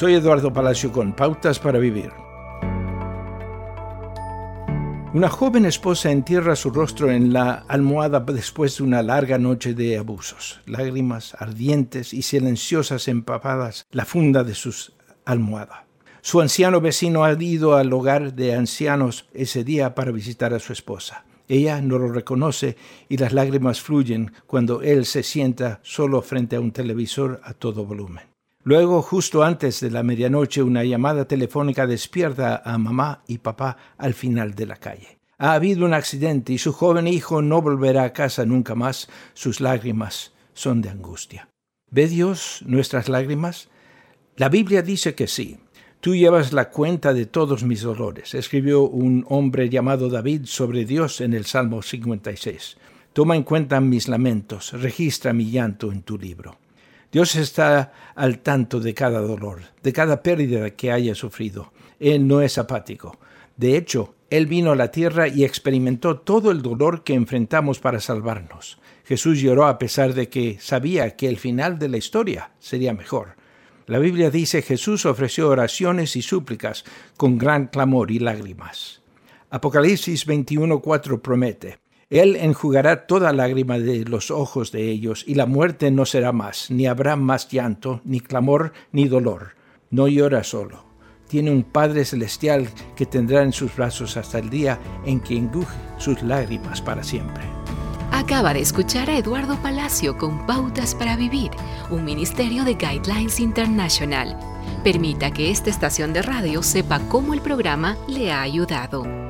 Soy Eduardo Palacio con Pautas para Vivir. Una joven esposa entierra su rostro en la almohada después de una larga noche de abusos. Lágrimas ardientes y silenciosas empapadas la funda de su almohada. Su anciano vecino ha ido al hogar de ancianos ese día para visitar a su esposa. Ella no lo reconoce y las lágrimas fluyen cuando él se sienta solo frente a un televisor a todo volumen. Luego, justo antes de la medianoche, una llamada telefónica despierta a mamá y papá al final de la calle. Ha habido un accidente y su joven hijo no volverá a casa nunca más. Sus lágrimas son de angustia. ¿Ve Dios nuestras lágrimas? La Biblia dice que sí. Tú llevas la cuenta de todos mis dolores, escribió un hombre llamado David sobre Dios en el Salmo 56. Toma en cuenta mis lamentos, registra mi llanto en tu libro. Dios está al tanto de cada dolor, de cada pérdida que haya sufrido. Él no es apático. De hecho, Él vino a la tierra y experimentó todo el dolor que enfrentamos para salvarnos. Jesús lloró a pesar de que sabía que el final de la historia sería mejor. La Biblia dice Jesús ofreció oraciones y súplicas con gran clamor y lágrimas. Apocalipsis 21:4 promete, él enjugará toda lágrima de los ojos de ellos, y la muerte no será más, ni habrá más llanto, ni clamor, ni dolor. No llora solo. Tiene un Padre Celestial que tendrá en sus brazos hasta el día en que enguje sus lágrimas para siempre. Acaba de escuchar a Eduardo Palacio con Pautas para Vivir, un ministerio de Guidelines International. Permita que esta estación de radio sepa cómo el programa le ha ayudado.